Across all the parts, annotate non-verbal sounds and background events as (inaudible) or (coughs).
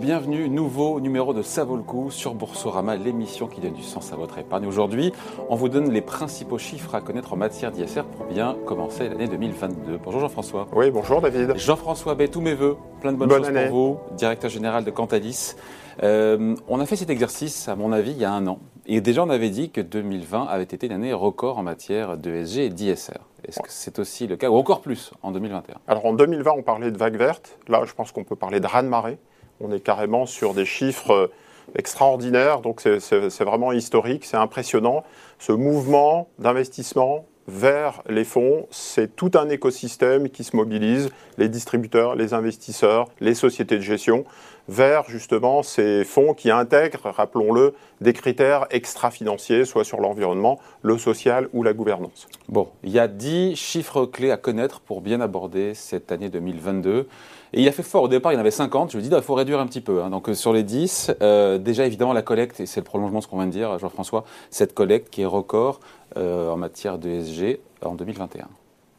Bienvenue, nouveau numéro de Ça vaut le coup sur Boursorama, l'émission qui donne du sens à votre épargne. Aujourd'hui, on vous donne les principaux chiffres à connaître en matière d'ISR pour bien commencer l'année 2022. Bonjour Jean-François. Oui, bonjour David. Jean-François B, tous mes voeux, plein de bonnes choses pour vous, directeur général de Cantalis. Euh, on a fait cet exercice, à mon avis, il y a un an. Et déjà, on avait dit que 2020 avait été une année record en matière d'ESG et d'ISR. Est-ce que c'est aussi le cas, ou encore plus, en 2021 Alors en 2020, on parlait de vague verte. Là, je pense qu'on peut parler de raz-de-marée. On est carrément sur des chiffres euh, extraordinaires, donc c'est vraiment historique, c'est impressionnant. Ce mouvement d'investissement vers les fonds, c'est tout un écosystème qui se mobilise, les distributeurs, les investisseurs, les sociétés de gestion, vers justement ces fonds qui intègrent, rappelons-le, des critères extra-financiers, soit sur l'environnement, le social ou la gouvernance. Bon, il y a 10 chiffres clés à connaître pour bien aborder cette année 2022. Et il a fait fort. Au départ, il y en avait 50. Je me dis, il faut réduire un petit peu. Hein. Donc, euh, sur les 10, euh, déjà, évidemment, la collecte, et c'est le prolongement de ce qu'on vient de dire, Jean-François, cette collecte qui est record en matière de SG en 2021.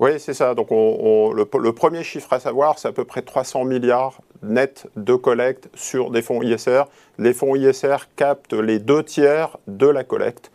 Oui, c'est ça. Donc, le, premier chiffre à savoir, c'est à peu près 300 milliards net de collecte sur des fonds ISR. Les fonds ISR captent les deux tiers de la collecte.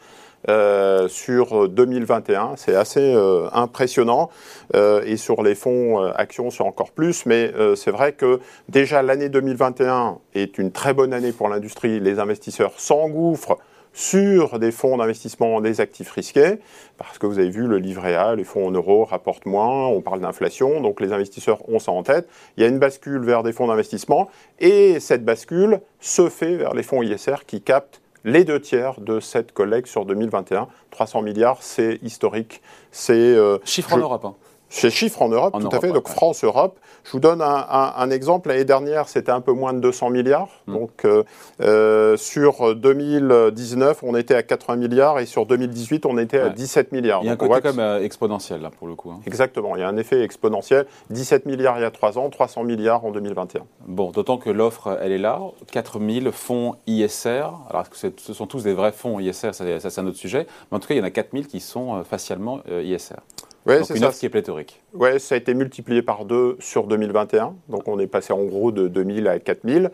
Euh, sur 2021. C'est assez euh, impressionnant. Euh, et sur les fonds actions, c'est encore plus. Mais c'est vrai que déjà l'année 2021 est une très bonne année pour l'industrie. Les investisseurs s'engouffrent sur des fonds d'investissement des actifs risqués, parce que vous avez vu le livret A, les fonds en euros rapportent moins, on parle d'inflation, donc les investisseurs ont ça en tête. Il y a une bascule vers des fonds d'investissement, et cette bascule se fait vers les fonds ISR qui captent les deux tiers de cette collecte sur 2021. 300 milliards, c'est historique. C'est euh, chiffre en Europe. Hein. C'est chiffre en Europe, tout à fait. Donc France-Europe. Je vous donne un, exemple. L'année dernière, c'était un peu moins de 200 milliards. Hmm. Donc euh, euh, sur 2019, on était à 80 milliards et sur 2018, on était à 17 milliards. Il y a un côté quand même exponentiel là pour le coup. Hein. Exactement. Il y a un effet exponentiel. 17 milliards il y a 3 ans, 300 milliards en 2021. Bon, d'autant que l'offre, elle est là. 4000 fonds ISR. Alors, est-ce que ce sont tous des vrais fonds ISR Ça, c'est un autre sujet. Mais en tout cas, il y en a 4000 qui sont euh, facialement ISR. Ouais, c'est une offre qui est pléthorique. Oui, ça a été multiplié par deux sur 2021. Donc on est passé en gros de 2000 à 4000.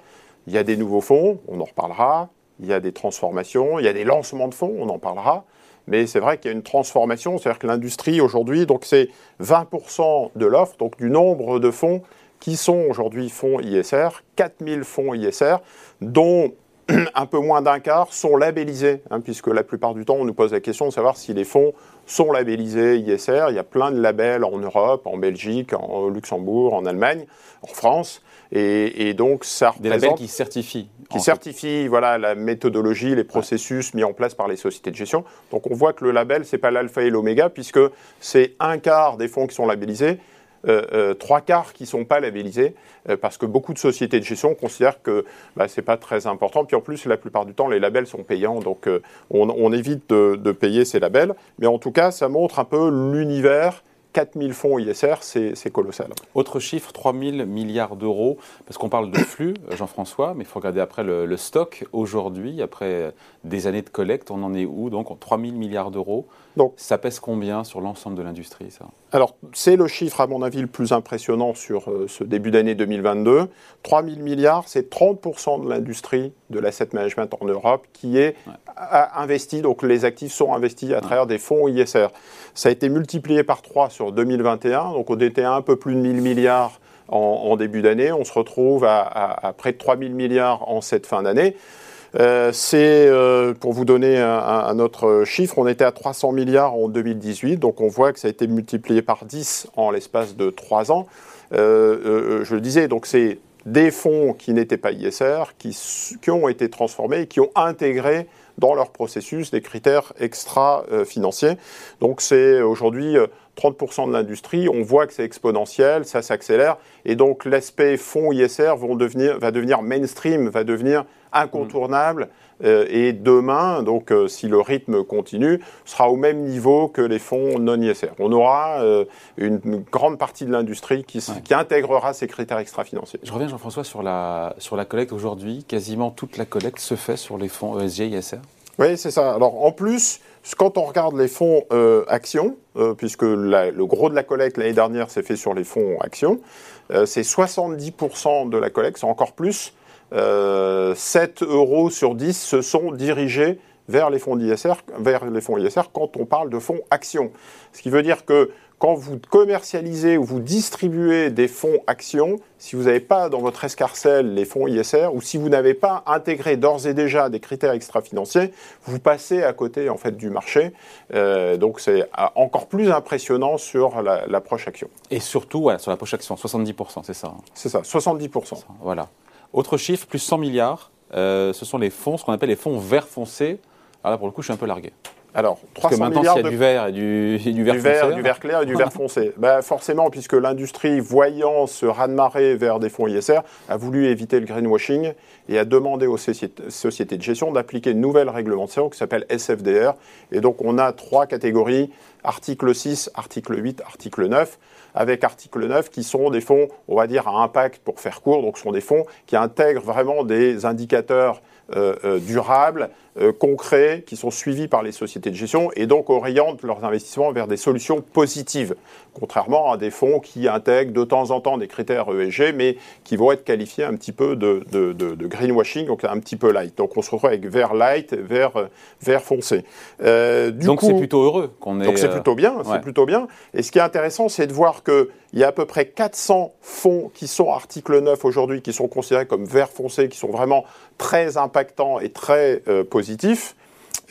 Il y a des nouveaux fonds, on en reparlera. Il y a des transformations, il y a des lancements de fonds, on en parlera. Mais c'est vrai qu'il y a une transformation, c'est-à-dire que l'industrie aujourd'hui, donc c'est 20% de l'offre, donc du nombre de fonds qui sont aujourd'hui fonds ISR, 4000 fonds ISR, dont (clears throat) un peu moins d'un quart sont labellisés, hein, puisque la plupart du temps, on nous pose la question de savoir si les fonds sont labellisés ISR. Il y a plein de labels en Europe, en Belgique, en Luxembourg, en Allemagne, en France. Et, donc, ça représente... Des labels qui certifient. Qui certifient voilà, la méthodologie, les processus mis en place par les sociétés de gestion. Donc, on voit que le label, ce n'est pas l'alpha et l'oméga, puisque c'est un quart des fonds qui sont labellisés trois quarts qui ne sont pas labellisés, euh, parce que beaucoup de sociétés de gestion considèrent que bah, ce n'est pas très important. Puis en plus, la plupart du temps, les labels sont payants, donc on, évite de, de, payer ces labels. Mais en tout cas, ça montre un peu l'univers 4000 fonds ISR, c'est colossal. Autre chiffre, 3000 milliards d'euros, parce qu'on parle de flux, (coughs) Jean-François, mais il faut regarder après le, stock. Aujourd'hui, après des années de collecte, on en est où? Donc 3000 milliards d'euros. Ça pèse combien sur l'ensemble de l'industrie, ça? Alors, c'est le chiffre, à mon avis, le plus impressionnant sur euh, ce début d'année 2022. 3000 milliards, c'est 30% de l'industrie de l'asset management en Europe qui est investi, donc les actifs sont investis à travers des fonds ISR. Ça a été multiplié par 3 sur 2021, donc on était à un peu plus de 1000 milliards en, début d'année. On se retrouve à, près de 3000 milliards en cette fin d'année. Euh, c'est, euh, pour vous donner un, autre chiffre, on était à 300 milliards en 2018, donc on voit que ça a été multiplié par 10 en l'espace de 3 ans. Euh, je le disais, donc c'est des fonds qui n'étaient pas ISR, qui, ont été transformés et qui ont intégré dans leur processus des critères extra-financiers. Donc c'est aujourd'hui 30% de l'industrie, on voit que c'est exponentiel, ça s'accélère, et donc l'aspect fonds ISR va devenir mainstream, va devenir incontournable, euh, et demain, donc euh, si le rythme continue, sera au même niveau que les fonds non ISR. On aura euh, une, grande partie de l'industrie qui, qui, intégrera ces critères extra-financiers. Je reviens Jean-François sur la, sur la collecte aujourd'hui, quasiment toute la collecte se fait sur les fonds ESG ISR oui, c'est ça. Alors en plus, quand on regarde les fonds actions, puisque le gros de la collecte l'année dernière s'est fait sur les fonds actions, c'est 70% de la collecte, c'est encore plus euh, 7 euros sur 10 se sont dirigés vers les fonds ISR, vers les fonds ISR quand on parle de fonds actions. Ce qui veut dire que quand vous commercialisez ou vous distribuez des fonds actions, si vous n'avez pas dans votre escarcelle les fonds ISR ou si vous n'avez pas intégré d'ores et déjà des critères extra-financiers, vous passez à côté en fait du marché. Euh, donc c'est encore plus impressionnant sur l'approche action. Et surtout sur l'approche action, 70%, c'est ça hein? C'est ça, 70%. Voilà. Autre chiffre, plus 100 milliards, euh, ce sont les fonds, ce qu'on appelle les fonds vert foncé. Alors là, pour le coup, je suis un peu largué. Alors, 300 Parce que milliards il y a du vert et du, du vert du foncé. du vert clair et du vert foncé. (laughs) Bah, forcément, puisque l'industrie, voyant ce raz-de-marée vers des fonds ISR, a voulu éviter le greenwashing et a demandé aux sociétés de gestion d'appliquer une nouvelle réglementation qui s'appelle SFDR. Et donc, on a trois catégories article 6, article 8, article 9 avec article 9 qui sont des fonds, on va dire, à impact pour faire court. Donc, ce sont des fonds qui intègrent vraiment des indicateurs euh, euh, durables, euh, concrets, qui sont suivis par les sociétés de gestion et donc orientent leurs investissements vers des solutions positives, contrairement à des fonds qui intègrent de temps en temps des critères ESG, mais qui vont être qualifiés un petit peu de, greenwashing, donc un petit peu light. Donc on se retrouve avec vert light, vert, vert foncé. donc c'est plutôt heureux qu'on ait... Donc c'est plutôt bien, c'est plutôt bien. Et ce qui est intéressant, c'est de voir qu'il y a à peu près 400 fonds qui sont article 9 aujourd'hui, qui sont considérés comme vert foncé, qui sont vraiment très impactants et très euh, positifs.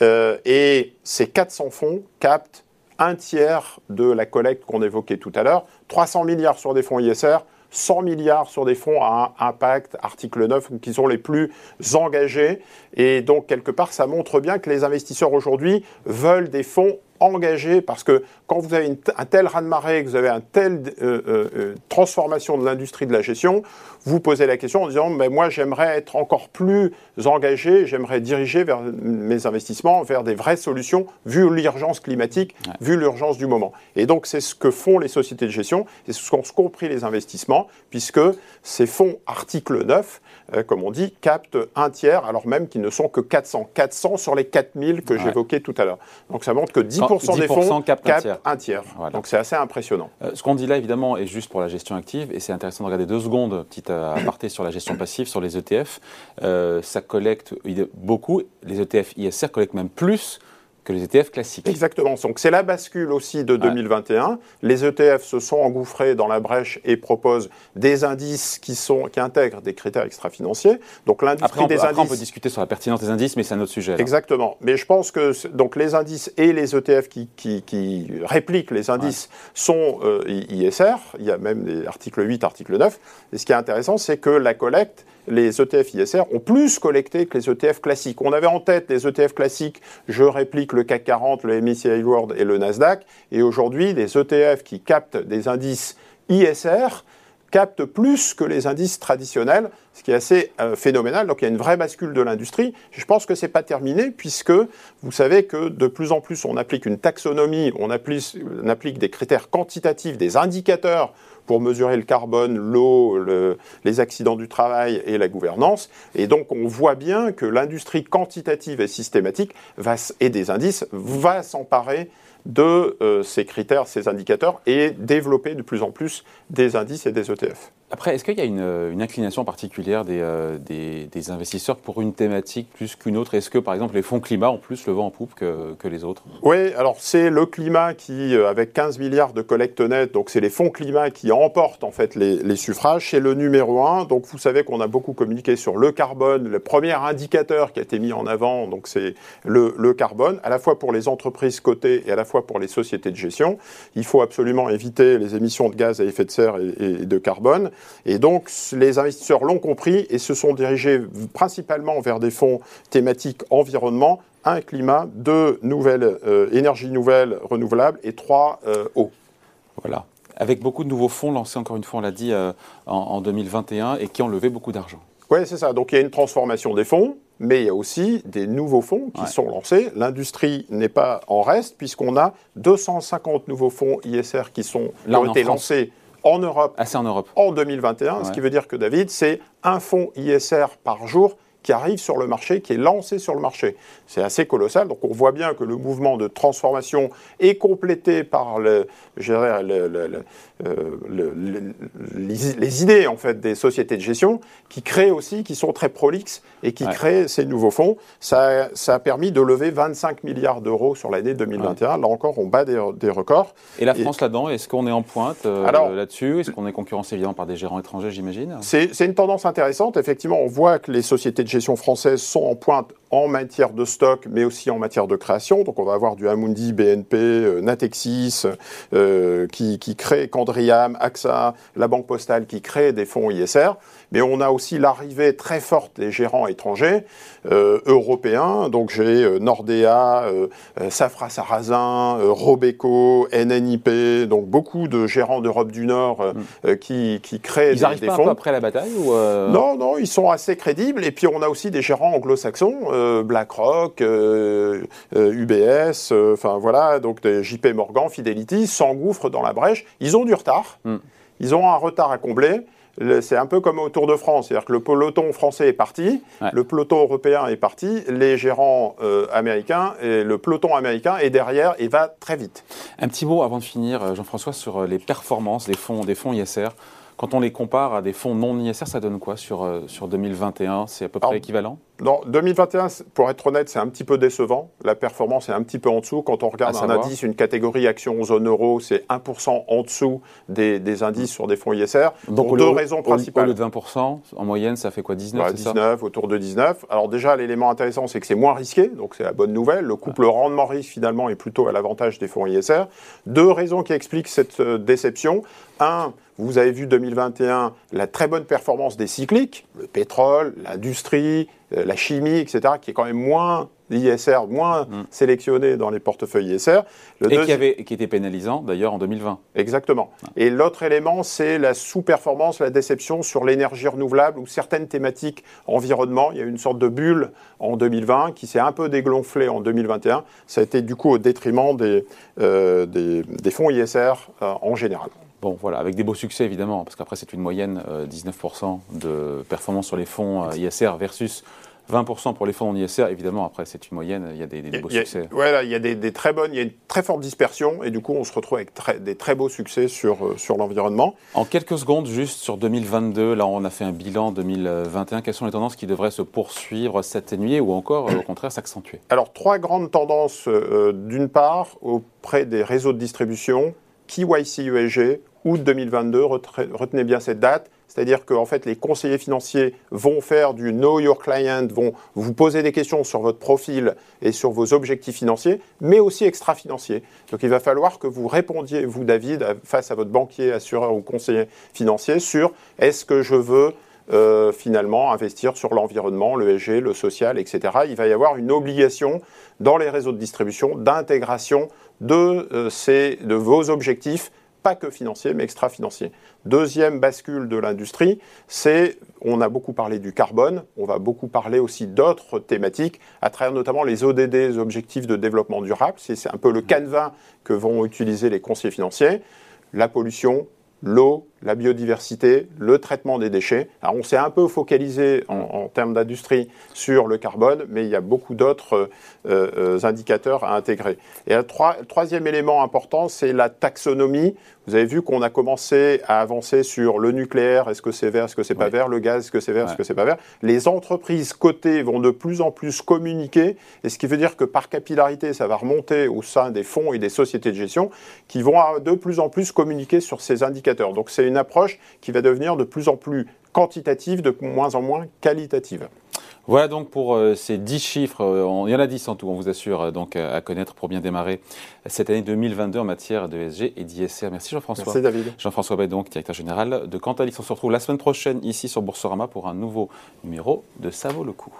Euh, et ces 400 fonds captent un tiers de la collecte qu'on évoquait tout à l'heure, 300 milliards sur des fonds ISR, 100 milliards sur des fonds à impact, article 9, qui sont les plus engagés. Et donc, quelque part, ça montre bien que les investisseurs aujourd'hui veulent des fonds engagé parce que quand vous avez un tel raz-de-marée, que vous avez une telle euh, euh, euh, transformation de l'industrie de la gestion, vous posez la question en disant mais moi j'aimerais être encore plus engagé, j'aimerais diriger vers mes investissements vers des vraies solutions vu l'urgence climatique, vu l'urgence du moment. Et donc c'est ce que font les sociétés de gestion et ce qu'ont compris les investissements puisque ces fonds article 9 comme on dit, captent un tiers, alors même qu'ils ne sont que 400. 400 sur les 4000 que j'évoquais tout à l'heure. Donc ça montre que 10 des fonds captent un tiers. Donc c'est assez impressionnant. Euh, ce qu'on dit là, évidemment, est juste pour la gestion active, et c'est intéressant de regarder deux secondes, petite euh, aparté sur la gestion passive, sur les ETF. Euh, ça collecte beaucoup, les ETF ISR collectent même plus que les ETF classiques. Exactement. Donc c'est la bascule aussi de 2021. Les ETF se sont engouffrés dans la brèche et proposent des indices qui, sont, qui intègrent des critères extra-financiers. Donc l'industrie des indices... on peut discuter sur la pertinence des indices, mais c'est un autre sujet. Exactement. Mais je pense que donc les indices et les ETF qui, qui, répliquent les indices sont euh, ISR. Il y a même des articles 8, article 9. Et ce qui est intéressant, c'est que la collecte les ETF ISR ont plus collecté que les ETF classiques. On avait en tête les ETF classiques, je réplique le CAC 40, le MSCI World et le Nasdaq, et aujourd'hui, les ETF qui captent des indices ISR captent plus que les indices traditionnels, ce qui est assez euh, phénoménal. Donc il y a une vraie bascule de l'industrie. Je pense que ce n'est pas terminé puisque vous savez que de plus en plus on applique une taxonomie, on applique, on applique des critères quantitatifs, des indicateurs pour mesurer le carbone, l'eau, les accidents du travail et la gouvernance. Et donc on voit bien que l'industrie quantitative et systématique va, et des indices va s'emparer de euh, ces critères, ces indicateurs et développer de plus en plus des indices et des ETF. Après, est-ce qu'il y a une, euh, inclination particulière euh, des, des, investisseurs pour une thématique plus qu'une autre? Est-ce que, par exemple, les fonds climat ont plus le vent en poupe que, que les autres? Oui, alors c'est le climat qui, euh, avec 15 milliards de collecte nette, donc c'est les fonds climat qui emportent en fait les, suffrages. C'est le numéro un. Donc vous savez qu'on a beaucoup communiqué sur le carbone. Le premier indicateur qui a été mis en avant, donc c'est le, carbone, à la fois pour les entreprises cotées et à la fois pour les sociétés de gestion. Il faut absolument éviter les émissions de gaz à effet de serre et de carbone. Et donc, les investisseurs l'ont compris et se sont dirigés principalement vers des fonds thématiques environnement, un climat, deux nouvelles euh, énergies nouvelles renouvelables et trois euh, eau. Voilà. Avec beaucoup de nouveaux fonds lancés, encore une fois, on l'a dit, euh, en, 2021 et qui ont levé beaucoup d'argent. Oui, c'est ça. Donc il y a une transformation des fonds, mais il y a aussi des nouveaux fonds qui sont lancés. L'industrie n'est pas en reste, puisqu'on a 250 nouveaux fonds ISR qui, sont, qui ont été lancés en Europe, en, Europe. en 2021, ce qui veut dire que David, c'est un fonds ISR par jour qui arrive sur le marché, qui est lancé sur le marché. C'est assez colossal. Donc on voit bien que le mouvement de transformation est complété par le, je dirais, le, euh, les, idées en fait des sociétés de gestion qui créent aussi, qui sont très prolixes et qui créent ces nouveaux fonds. Ça, ça, a permis de lever 25 milliards d'euros sur l'année 2021. Là encore, on bat des, records. Et la France là-dedans, est-ce qu'on est en pointe euh, là-dessus? Est-ce qu'on est concurrencé évidemment par des gérants étrangers, j'imagine? C'est une tendance intéressante. Effectivement, on voit que les sociétés de gestion françaises sont en pointe en matière de stock, mais aussi en matière de création. Donc on va avoir du Amundi, BNP, euh, Natexis, euh, qui, qui crée Candriam, AXA, la Banque Postale qui crée des fonds ISR. Mais on a aussi l'arrivée très forte des gérants étrangers euh, européens. Donc j'ai euh, Nordea, euh, Safra Sarrazin, Robeco, NNIP, donc beaucoup de gérants d'Europe du Nord mm. qui, qui créent ils des, arrivent pas fonds. Un peu après la bataille ou Non, non, ils sont assez crédibles. Et puis on a aussi des gérants anglo-saxons, BlackRock, UBS, enfin voilà, donc des JP Morgan, Fidelity, s'engouffrent dans la brèche. Ils ont du retard. Mm. Ils ont un retard à combler c'est un peu comme au Tour de France, c'est-à-dire que le peloton français est parti, le peloton européen est parti, les gérants euh, américains et le peloton américain est derrière et va très vite. Un petit mot avant de finir, euh, Jean-François, sur euh, les performances des fonds, des fonds ISR. Quand on les compare à des fonds non ISR, ça donne quoi sur, sur 2021 C'est à peu près équivalent? Non, 2021, pour être honnête, c'est un petit peu décevant. La performance est un petit peu en dessous. Quand on regarde un indice, une catégorie action zone euro, c'est 1% en dessous des, indices sur des fonds ISR. Donc, pour deux raisons principales. Au lieu de 20%, en moyenne, ça fait quoi 19 19, autour de 19. Alors déjà, l'élément intéressant, c'est que c'est moins risqué, donc c'est la bonne nouvelle. Le couple rendement-risque, finalement, est plutôt à l'avantage des fonds ISR. Deux raisons qui expliquent cette euh, déception. Un, vous avez vu 2021 la très bonne performance des cycliques, le pétrole, l'industrie, la chimie, etc., qui est quand même moins ISR, moins mm. sélectionné dans les portefeuilles ISR. et qui, avait, qui était pénalisant d'ailleurs en 2020. Exactement. Ah. Et l'autre élément, c'est la sous-performance, la déception sur l'énergie renouvelable ou certaines thématiques environnement. Il y a eu une sorte de bulle en 2020 qui s'est un peu dégonflée en 2021. Ça a été du coup au détriment des, euh, des, fonds ISR euh, en général. Bon, voilà, avec des beaux succès évidemment, parce qu'après c'est une moyenne 19% de performance sur les fonds ISR versus 20% pour les fonds en ISR, évidemment, après, c'est une moyenne, il y a des, beaux succès. Voilà, il y a des, très bonnes, il y a une très forte dispersion, et du coup, on se retrouve avec des très beaux succès sur, euh, sur l'environnement. En quelques secondes, juste sur 2022, là, on a fait un bilan 2021. Quelles sont les tendances qui devraient se poursuivre, s'atténuer ou encore, euh, au contraire, s'accentuer? Alors, trois grandes tendances. Euh, d'une part, auprès des réseaux de distribution, KYC USG, août 2022, retenez bien cette date c'est-à-dire que fait, les conseillers financiers vont faire du know your client, vont vous poser des questions sur votre profil et sur vos objectifs financiers, mais aussi extra-financiers. Donc il va falloir que vous répondiez, vous David, face à votre banquier, assureur ou conseiller financier sur est-ce que je veux euh, finalement investir sur l'environnement, le SG, le social, etc. Il va y avoir une obligation dans les réseaux de distribution d'intégration de, euh, de vos objectifs pas que financier, mais extra-financier. Deuxième bascule de l'industrie, c'est, on a beaucoup parlé du carbone, on va beaucoup parler aussi d'autres thématiques, à travers notamment les ODD, les objectifs de développement durable. C'est un peu le canevas que vont utiliser les conseillers financiers. La pollution, l'eau, la biodiversité, le traitement des déchets. Alors on s'est un peu focalisé en, termes d'industrie sur le carbone, mais il y a beaucoup d'autres euh, euh, indicateurs à intégrer. Et le troisième élément important, c'est la taxonomie. Vous avez vu qu'on a commencé à avancer sur le nucléaire, est-ce que c'est vert, est-ce que c'est pas vert, le gaz, est-ce que c'est vert, est-ce que c'est pas vert? Les entreprises cotées vont de plus en plus communiquer, et ce qui veut dire que par capillarité, ça va remonter au sein des fonds et des sociétés de gestion qui vont de plus en plus communiquer sur ces indicateurs. Donc c'est une approche qui va devenir de plus en plus quantitative, de moins en moins qualitative. Voilà donc pour euh, ces 10 chiffres, euh, il y en a 10 en tout, on vous assure, euh, donc à connaître pour bien démarrer cette année 2022 en matière de SG et d'ISR. Merci Jean-François. Merci David. Jean-François Bay, donc directeur général de Cantalix. On se retrouve la semaine prochaine ici sur Boursorama pour un nouveau numéro de Ça vaut le coup.